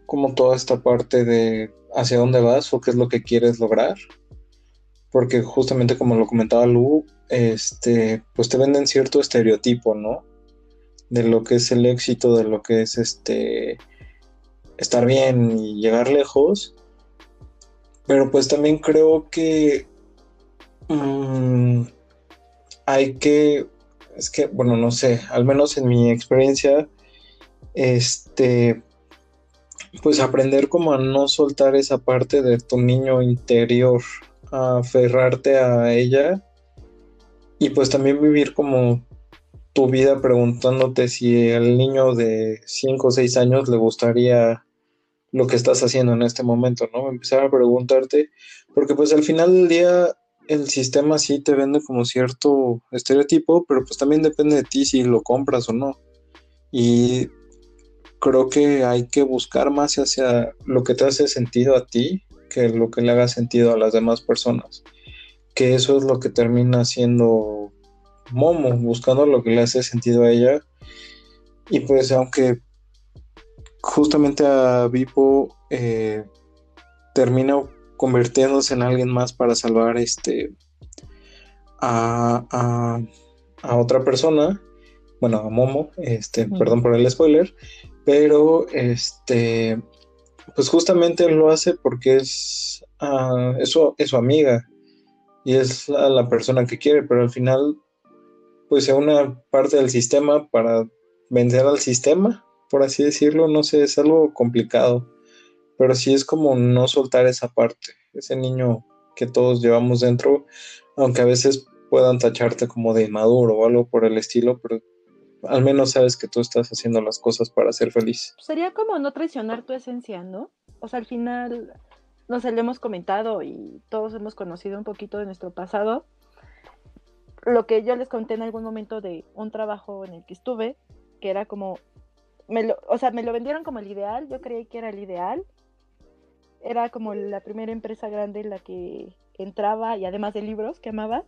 como toda esta parte de hacia dónde vas o qué es lo que quieres lograr. Porque justamente como lo comentaba Lu, este, pues te venden cierto estereotipo, ¿no? de lo que es el éxito, de lo que es este estar bien y llegar lejos. Pero pues también creo que mm, hay que, es que, bueno, no sé, al menos en mi experiencia, este, pues aprender como a no soltar esa parte de tu niño interior, a aferrarte a ella y pues también vivir como tu vida preguntándote si al niño de 5 o 6 años le gustaría lo que estás haciendo en este momento, ¿no? Empezar a preguntarte, porque pues al final del día el sistema sí te vende como cierto estereotipo, pero pues también depende de ti si lo compras o no. Y creo que hay que buscar más hacia lo que te hace sentido a ti que lo que le haga sentido a las demás personas. Que eso es lo que termina siendo Momo, buscando lo que le hace sentido a ella. Y pues aunque justamente a Vipo eh, termina convirtiéndose en alguien más para salvar este a, a, otra persona, bueno, a Momo, este, perdón por el spoiler, pero este, pues justamente lo hace porque es, uh, es, su, amiga. Y es la, persona que quiere, pero al final, pues se una parte del sistema para vencer al sistema, por así decirlo, no sé, es algo complicado, pero sí es como no soltar esa parte, ese niño que todos llevamos dentro, aunque a veces puedan tacharte como de inmaduro o algo por el estilo, pero al menos sabes que tú estás haciendo las cosas para ser feliz. Sería como no traicionar tu esencia, ¿no? O sea, al final, nos lo hemos comentado y todos hemos conocido un poquito de nuestro pasado. Lo que yo les conté en algún momento de un trabajo en el que estuve, que era como, me lo, o sea, me lo vendieron como el ideal, yo creí que era el ideal. Era como la primera empresa grande en la que entraba y además de libros que amaba.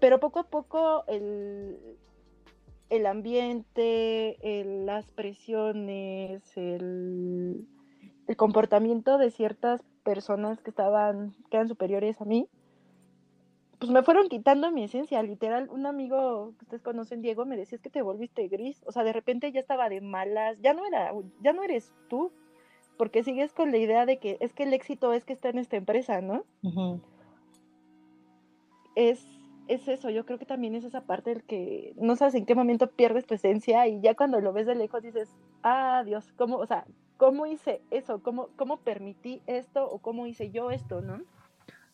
Pero poco a poco el, el ambiente, las presiones, el, comportamiento de ciertas personas que estaban, que eran superiores a mí, pues me fueron quitando mi esencia, literal, un amigo que ustedes conocen, Diego, me decía, es que te volviste gris, o sea, de repente ya estaba de malas, ya no era, ya no eres tú, porque sigues con la idea de que es que el éxito es que está en esta empresa, ¿no? Es es eso, yo creo que también es esa parte del que no sabes en qué momento pierdes tu esencia y ya cuando lo ves de lejos dices, ah, Dios, ¿cómo, o sea, cómo hice eso? ¿Cómo, cómo permití esto o cómo hice yo esto, no?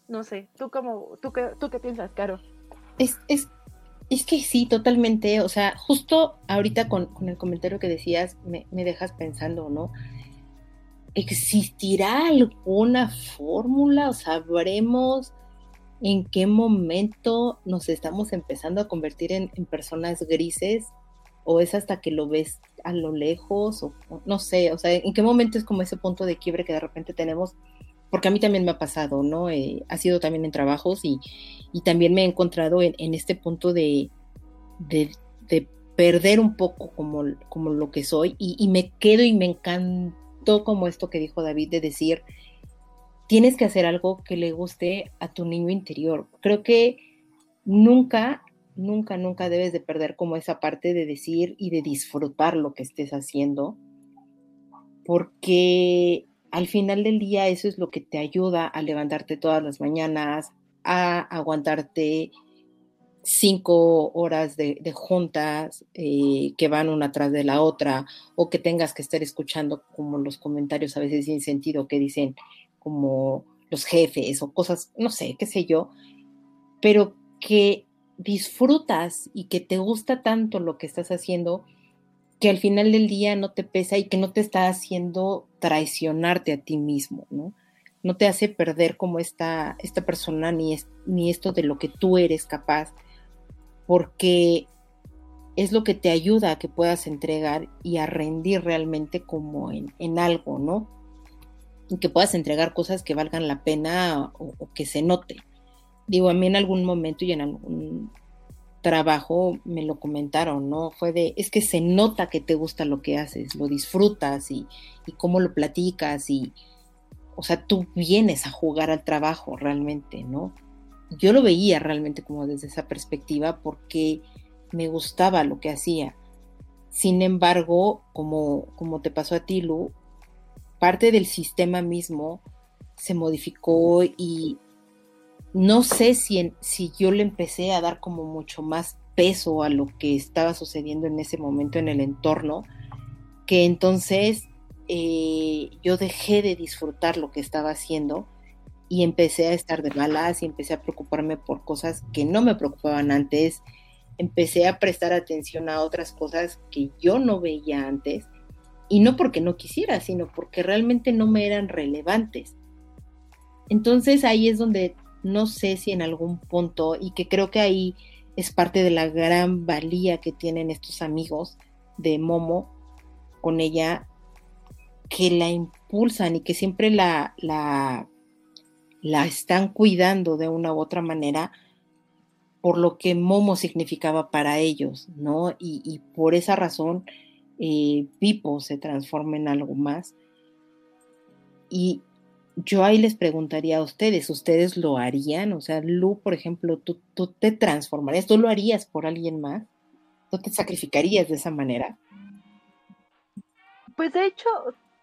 No sé, ¿tú, cómo, tú, qué, tú qué piensas, Caro? Es, es, es que sí, totalmente, o sea, justo ahorita con, con el comentario que decías, me, me dejas pensando, ¿no? ¿Existirá alguna fórmula o sabremos en qué momento nos estamos empezando a convertir en, personas grises o es hasta que lo ves a lo lejos o, no sé, o sea, en qué momento es como ese punto de quiebre que de repente tenemos, porque a mí también me ha pasado, ¿no? Eh, ha sido también en trabajos y, también me he encontrado en, este punto de, de, perder un poco como, como lo que soy y, y me quedo y me encantó como esto que dijo David de decir, tienes que hacer algo que le guste a tu niño interior. Creo que nunca, nunca, nunca debes de perder como esa parte de decir y de disfrutar lo que estés haciendo, porque al final del día eso es lo que te ayuda a levantarte todas las mañanas, a aguantarte cinco horas de, juntas eh, que van una tras de la otra o que tengas que estar escuchando como los comentarios a veces sin sentido que dicen como los jefes o cosas, no sé, qué sé yo, pero que disfrutas y que te gusta tanto lo que estás haciendo que al final del día no te pesa y que no te está haciendo traicionarte a ti mismo, ¿no? No te hace perder como esta, esta persona ni, ni esto de lo que tú eres capaz, porque es lo que te ayuda a que puedas entregar y a rendir realmente como en, en algo, ¿no? que puedas entregar cosas que valgan la pena o, que se note. Digo, a mí en algún momento y en algún trabajo me lo comentaron, ¿no? Fue de, es que se nota que te gusta lo que haces, lo disfrutas y, y cómo lo platicas y, o sea, tú vienes a jugar al trabajo realmente, ¿no? Yo lo veía realmente como desde esa perspectiva porque me gustaba lo que hacía. Sin embargo, como, como te pasó a ti, Lu, parte del sistema mismo se modificó y no sé si, si yo le empecé a dar como mucho más peso a lo que estaba sucediendo en ese momento en el entorno, que entonces eh, yo dejé de disfrutar lo que estaba haciendo y empecé a estar de malas y empecé a preocuparme por cosas que no me preocupaban antes, empecé a prestar atención a otras cosas que yo no veía antes y no porque no quisiera, sino porque realmente no me eran relevantes. Entonces ahí es donde no sé si en algún punto, y que creo que ahí es parte de la gran valía que tienen estos amigos de Momo con ella, que la impulsan y que siempre la, la, la están cuidando de una u otra manera por lo que Momo significaba para ellos, ¿no? Y, por esa razón eh, Pipo se transforma en algo más. Y yo ahí les preguntaría a ustedes, ¿ustedes lo harían? O sea, Lu, por ejemplo, ¿tú, tú te transformarías? ¿Tú lo harías por alguien más? ¿Tú te sacrificarías de esa manera? Pues de hecho,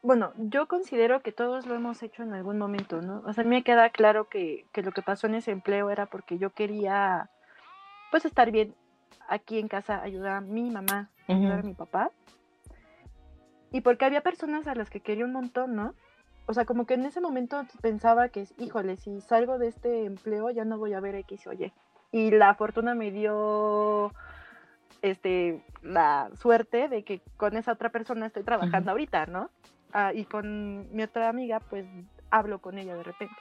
bueno, yo considero que todos lo hemos hecho en algún momento, ¿no? O sea, a mí me queda claro que, que lo que pasó en ese empleo era porque yo quería, pues, estar bien aquí en casa, ayudar a mi mamá, ayudar a mi papá. Y porque había personas a las que quería un montón, ¿no? O sea, como que en ese momento pensaba que, híjole, si salgo de este empleo ya no voy a ver X o Y. Y la fortuna me dio este la suerte de que con esa otra persona estoy trabajando ahorita, ¿no? Ah, y con mi otra amiga, pues hablo con ella de repente.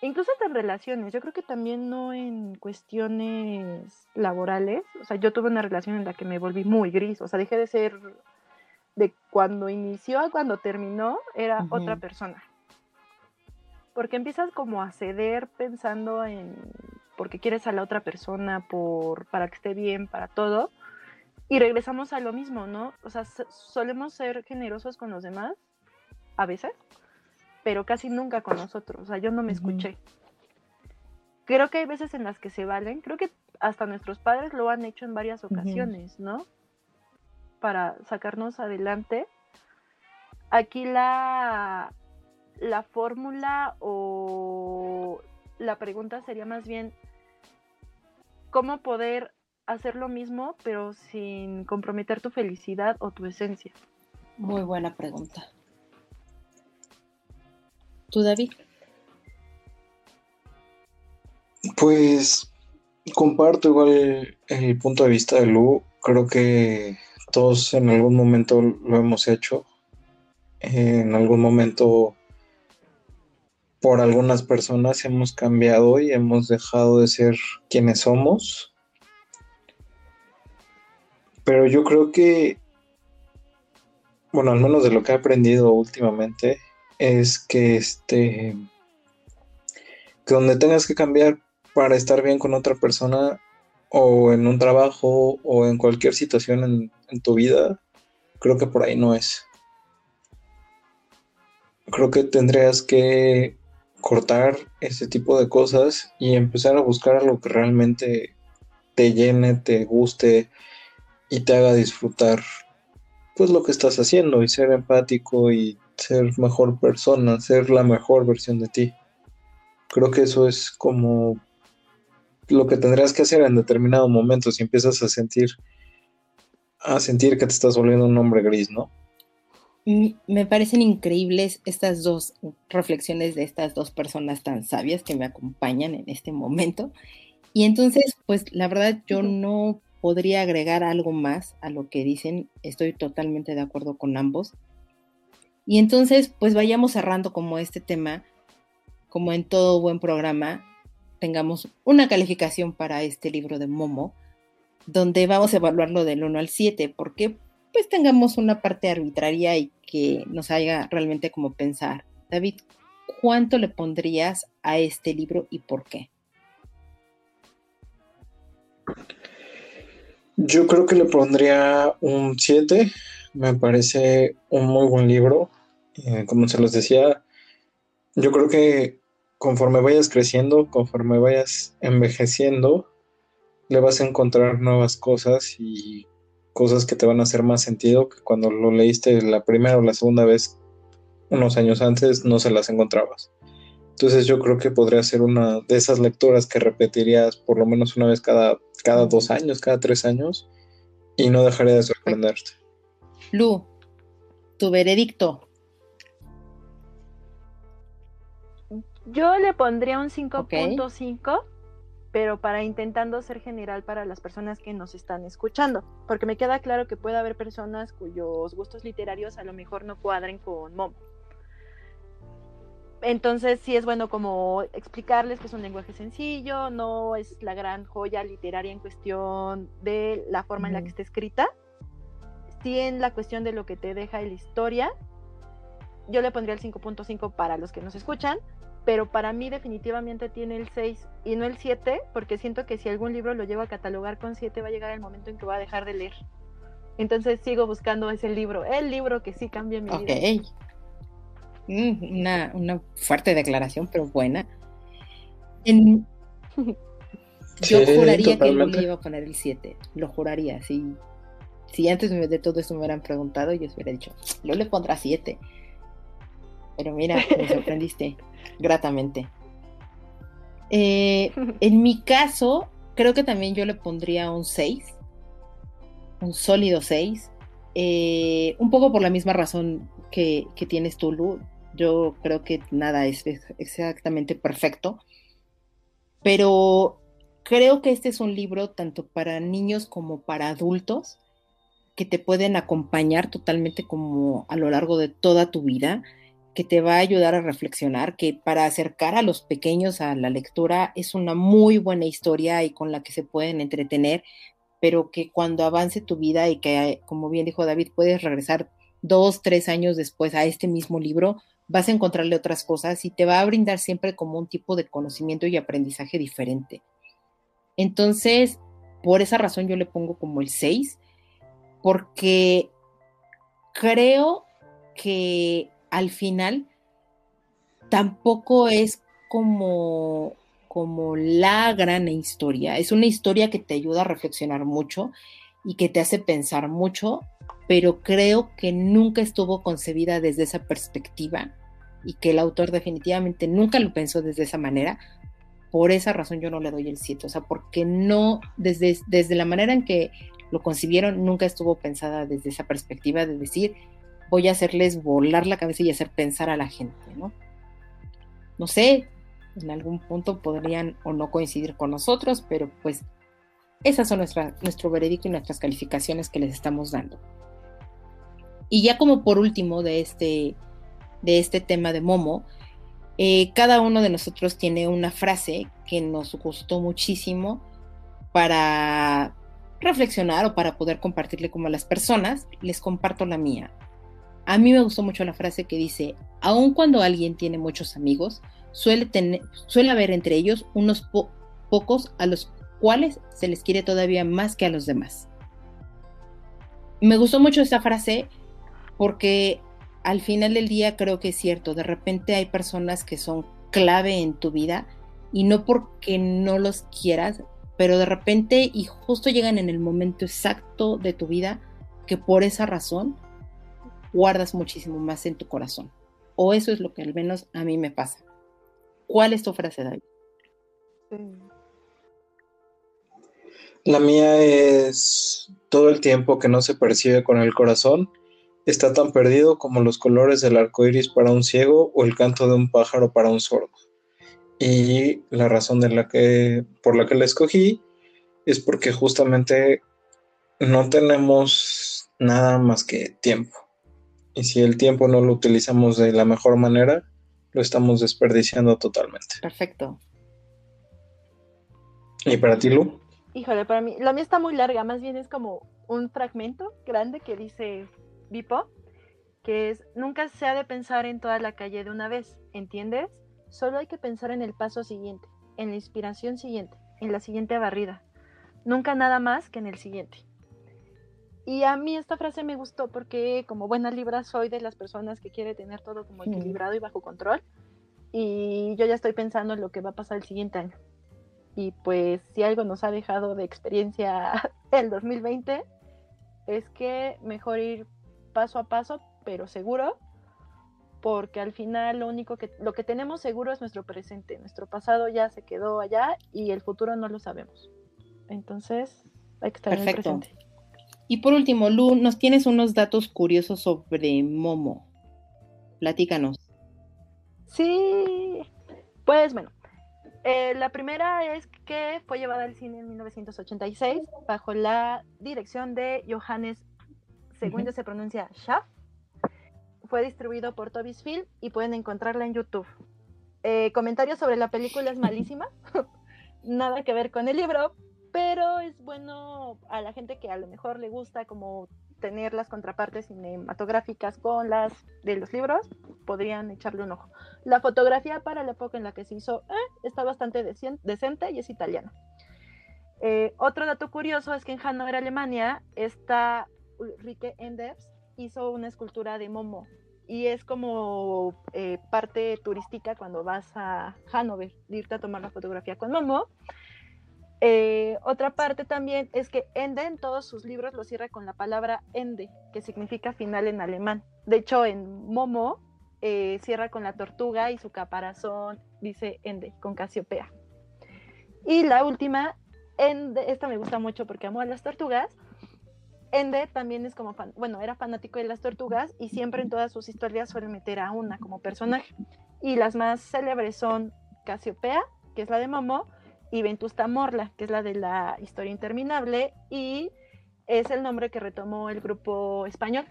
Incluso hasta en relaciones, yo creo que también no en cuestiones laborales, o sea, yo tuve una relación en la que me volví muy gris, o sea, dejé de ser de cuando inició a cuando terminó, era otra persona. Porque empiezas como a ceder pensando en porque quieres a la otra persona, por, para que esté bien, para todo. Y regresamos a lo mismo, ¿no? O sea, solemos ser generosos con los demás, a veces, pero casi nunca con nosotros. O sea, yo no me escuché. Creo que hay veces en las que se valen, creo que hasta nuestros padres lo han hecho en varias ocasiones, ¿no? Para sacarnos adelante. Aquí la, la fórmula o la pregunta sería más bien, ¿cómo poder hacer lo mismo, pero sin comprometer tu felicidad o tu esencia? Muy buena pregunta. ¿Tú, David? Pues comparto igual el, punto de vista de Lu. Creo que todos en algún momento lo hemos hecho. En algún momento por algunas personas hemos cambiado y hemos dejado de ser quienes somos pero yo creo que, bueno, al menos de lo que he aprendido últimamente, es que este, que donde tengas que cambiar para estar bien con otra persona, o en un trabajo, o en cualquier situación en, tu vida, creo que por ahí no es. Creo que tendrías que cortar ese tipo de cosas y empezar a buscar lo que realmente te llene, te guste, y te haga disfrutar pues lo que estás haciendo y ser empático y ser mejor persona, ser la mejor versión de ti. Creo que eso es como lo que tendrías que hacer en determinado momento si empiezas a sentir a sentir que te estás volviendo un hombre gris, ¿no? Me parecen increíbles estas dos reflexiones de estas dos personas tan sabias que me acompañan en este momento. Y entonces, pues la verdad yo no podría agregar algo más a lo que dicen. Estoy totalmente de acuerdo con ambos. Y entonces, pues vayamos cerrando como este tema, como en todo buen programa, tengamos una calificación para este libro de Momo, donde vamos a evaluarlo del 1 al 7, porque pues tengamos una parte arbitraria y que nos haga realmente como pensar. David, ¿cuánto le pondrías a este libro y por qué? Yo creo que le pondría un 7. Me parece un muy buen libro. Eh, como se los decía, yo creo que conforme vayas creciendo, conforme vayas envejeciendo, le vas a encontrar nuevas cosas y cosas que te van a hacer más sentido que cuando lo leíste la primera o la segunda vez unos años antes no se las encontrabas. Entonces yo creo que podría ser una de esas lecturas que repetirías por lo menos una vez cada, cada dos años, cada tres años, y no dejaría de sorprenderte. Lu, tu veredicto. Yo le pondría un 5.5, pero para intentando ser general para las personas que nos están escuchando, porque me queda claro que puede haber personas cuyos gustos literarios a lo mejor no cuadren con Mom. Entonces sí es bueno como explicarles que es un lenguaje sencillo, no es la gran joya literaria en cuestión de la forma en la que está escrita, sí en la cuestión de lo que te deja la historia. Yo le pondría el 5.5 para los que nos escuchan, pero para mí definitivamente tiene el 6 y no el 7, porque siento que si algún libro lo llevo a catalogar con 7 va a llegar el momento en que va a dejar de leer. Entonces sigo buscando ese libro, el libro que sí cambia mi vida. Mm, una, una, fuerte declaración, pero buena. En... Yo juraría que no le iba a poner el 7, lo juraría. Si, si antes de todo esto me hubieran preguntado, yo hubiera dicho, yo le pondrá 7. Pero mira, me sorprendiste gratamente. Eh, en mi caso, creo que también yo le pondría un 6, un sólido 6, eh, un poco por la misma razón que, que tienes tú, Lu. Yo creo que nada es exactamente perfecto, pero creo que este es un libro tanto para niños como para adultos que te pueden acompañar totalmente como a lo largo de toda tu vida que te va a ayudar a reflexionar, que para acercar a los pequeños a la lectura es una muy buena historia y con la que se pueden entretener, pero que cuando avance tu vida y que, como bien dijo David, puedes regresar dos, tres años después a este mismo libro, vas a encontrarle otras cosas y te va a brindar siempre como un tipo de conocimiento y aprendizaje diferente. Entonces, por esa razón yo le pongo como el 6, porque creo que al final tampoco es como, como la gran historia. Es una historia que te ayuda a reflexionar mucho y que te hace pensar mucho, pero creo que nunca estuvo concebida desde esa perspectiva y que el autor definitivamente nunca lo pensó desde esa manera. Por esa razón yo no le doy el 7, o sea, porque no, desde, desde la manera en que lo concibieron, nunca estuvo pensada desde esa perspectiva de decir, voy a hacerles volar la cabeza y hacer pensar a la gente, ¿no? No sé, en algún punto podrían o no coincidir con nosotros, pero pues esas son nuestra, nuestro veredicto y nuestras calificaciones que les estamos dando. Y ya como por último de este, de este tema de Momo, eh, cada uno de nosotros tiene una frase que nos gustó muchísimo para reflexionar o para poder compartirle como a las personas. Les comparto la mía. A mí me gustó mucho la frase que dice, aun cuando alguien tiene muchos amigos, suele, tener, suele haber entre ellos unos pocos a los cuales se les quiere todavía más que a los demás. Me gustó mucho esta frase porque al final del día creo que es cierto, de repente hay personas que son clave en tu vida y no porque no los quieras, pero de repente y justo llegan en el momento exacto de tu vida que por esa razón guardas muchísimo más en tu corazón. O eso es lo que al menos a mí me pasa. ¿Cuál es tu frase, David? La mía es todo el tiempo que no se percibe con el corazón está tan perdido como los colores del arco iris para un ciego o el canto de un pájaro para un sordo. Y la razón de la que, por la que la escogí es porque justamente no tenemos nada más que tiempo. Y si el tiempo no lo utilizamos de la mejor manera, lo estamos desperdiciando totalmente. Perfecto. ¿Y para ti, Lu? Híjole, para mí, la mía está muy larga, más bien es como un fragmento grande que dice Bipo, que es, nunca se ha de pensar en toda la calle de una vez, ¿entiendes? Solo hay que pensar en el paso siguiente, en la inspiración siguiente, en la siguiente barrida. Nunca nada más que en el siguiente. Y a mí esta frase me gustó porque como buena libra soy de las personas que quiere tener todo como equilibrado y bajo control. Y yo ya estoy pensando en lo que va a pasar el siguiente año. Y pues si algo nos ha dejado de experiencia el 2020, es que mejor ir paso a paso, pero seguro, porque al final lo único que lo que tenemos seguro es nuestro presente, nuestro pasado ya se quedó allá y el futuro no lo sabemos. Entonces, hay que estar en el presente. Y por último, Lu, nos tienes unos datos curiosos sobre Momo. Platícanos. Sí, pues bueno, eh, la primera es que fue llevada al cine en 1986 bajo la dirección de Johannes, según se pronuncia Schaff. Fue distribuido por Tobis Film y pueden encontrarla en YouTube. Eh, comentarios sobre la película es malísima, nada que ver con el libro, pero es bueno a la gente que a lo mejor le gusta como tener las contrapartes cinematográficas con las de los libros, podrían echarle un ojo. La fotografía para la época en la que se hizo eh, está bastante decente y es italiana. Eh, otro dato curioso es que en Hannover, Alemania, esta Ulrike Enders hizo una escultura de Momo y es como eh, parte turística cuando vas a Hanover, irte a tomar la fotografía con Momo. Eh, otra parte también es que Ende en todos sus libros lo cierra con la palabra Ende, que significa final en alemán. De hecho, en Momo eh, cierra con la tortuga y su caparazón dice Ende, con Casiopea. Y la última, Ende, esta me gusta mucho porque amo a las tortugas. Ende también es como, fan, bueno, era fanático de las tortugas y siempre en todas sus historias suele meter a una como personaje. Y las más célebres son Casiopea, que es la de Momo, y Ventusta Morla, que es la de la historia interminable, y es el nombre que retomó el grupo español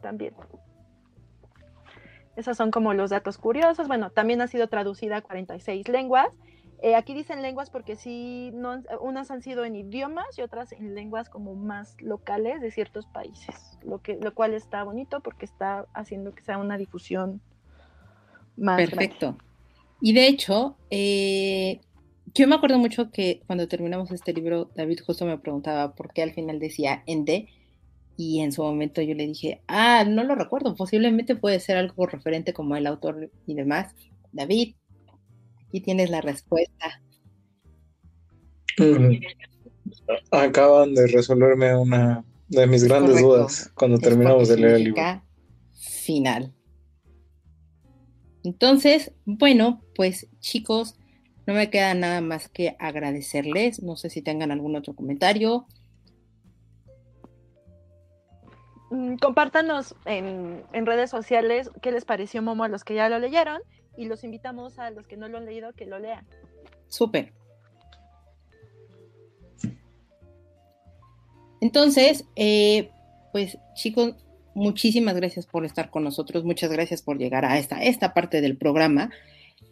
también. Esos son como los datos curiosos. Bueno, también ha sido traducida a 46 lenguas. Eh, aquí dicen lenguas porque sí, unas han sido en idiomas y otras en lenguas como más locales de ciertos países, lo, que, lo cual está bonito porque está haciendo que sea una difusión más. Perfecto. Y de hecho, eh, yo me acuerdo mucho que cuando terminamos este libro, David justo me preguntaba por qué al final decía Ende, y en su momento yo le dije, ah, no lo recuerdo, posiblemente puede ser algo referente como el autor y demás. David, aquí tienes la respuesta. Mm. Acaban de resolverme una de mis grandes dudas cuando terminamos de leer el libro. Final. Entonces, bueno, pues chicos, no me queda nada más que agradecerles. No sé si tengan algún otro comentario. Mm, compártanos en, redes sociales qué les pareció Momo a los que ya lo leyeron y los invitamos a los que no lo han leído que lo lean. Súper. Entonces, eh, pues chicos, muchísimas gracias por estar con nosotros, muchas gracias por llegar a esta, esta parte del programa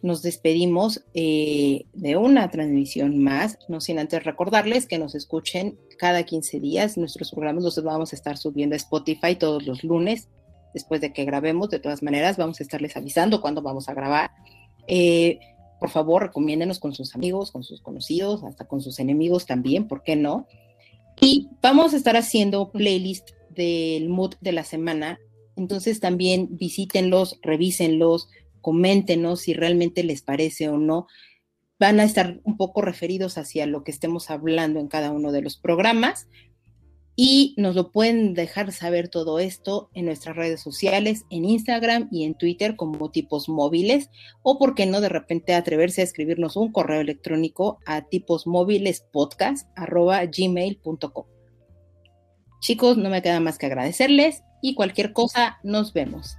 nos despedimos eh, de una transmisión más, no sin antes recordarles que nos escuchen cada 15 días. Nuestros programas los vamos a estar subiendo a Spotify todos los lunes, después de que grabemos. De todas maneras, vamos a estarles avisando cuándo vamos a grabar. Eh, por favor, recomiéndenos con sus amigos, con sus conocidos, hasta con sus enemigos también, ¿por qué no? Y vamos a estar haciendo playlist del mood de la semana. Entonces también visítenlos, revísenlos, coméntenos si realmente les parece o no. Van a estar un poco referidos hacia lo que estemos hablando en cada uno de los programas y nos lo pueden dejar saber todo esto en nuestras redes sociales, en Instagram y en Twitter como tipos móviles o por qué no de repente atreverse a escribirnos un correo electrónico a tiposmóvilespodcast@gmail.com. Chicos, no me queda más que agradecerles y cualquier cosa nos vemos.